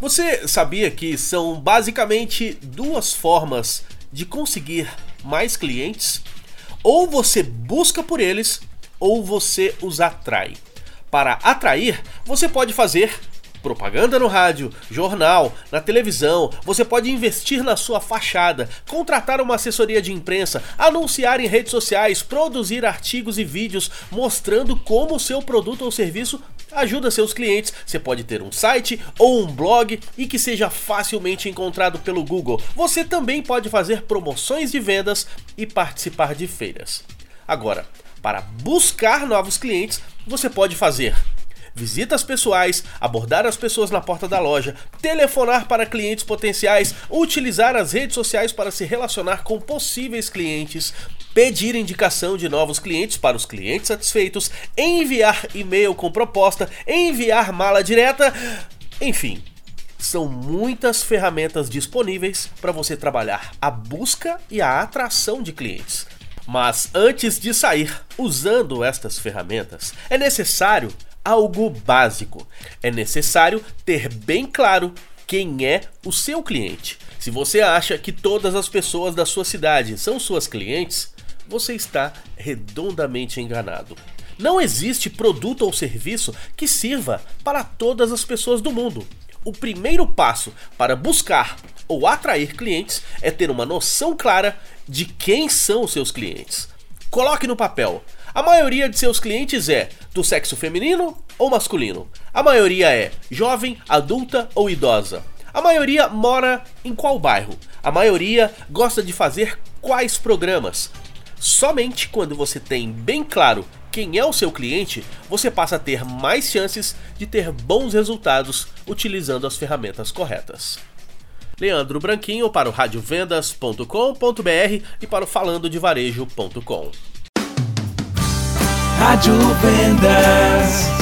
Você sabia que são basicamente duas formas de conseguir mais clientes? Ou você busca por eles, ou você os atrai. Para atrair, você pode fazer propaganda no rádio, jornal, na televisão, você pode investir na sua fachada, contratar uma assessoria de imprensa, anunciar em redes sociais, produzir artigos e vídeos mostrando como o seu produto ou serviço ajuda seus clientes. Você pode ter um site ou um blog e que seja facilmente encontrado pelo Google. Você também pode fazer promoções de vendas e participar de feiras. Agora, para buscar novos clientes, você pode fazer visitas pessoais, abordar as pessoas na porta da loja, telefonar para clientes potenciais, utilizar as redes sociais para se relacionar com possíveis clientes, pedir indicação de novos clientes para os clientes satisfeitos, enviar e-mail com proposta, enviar mala direta, enfim. São muitas ferramentas disponíveis para você trabalhar a busca e a atração de clientes. Mas antes de sair usando estas ferramentas, é necessário algo básico. É necessário ter bem claro quem é o seu cliente. Se você acha que todas as pessoas da sua cidade são suas clientes, você está redondamente enganado. Não existe produto ou serviço que sirva para todas as pessoas do mundo. O primeiro passo para buscar ou atrair clientes é ter uma noção clara de quem são os seus clientes. Coloque no papel a maioria de seus clientes é do sexo feminino ou masculino. A maioria é jovem, adulta ou idosa. A maioria mora em qual bairro? A maioria gosta de fazer quais programas? Somente quando você tem bem claro quem é o seu cliente, você passa a ter mais chances de ter bons resultados utilizando as ferramentas corretas. Leandro Branquinho para o radiovendas.com.br e para o falandodevarejo.com. Rádio Vendas.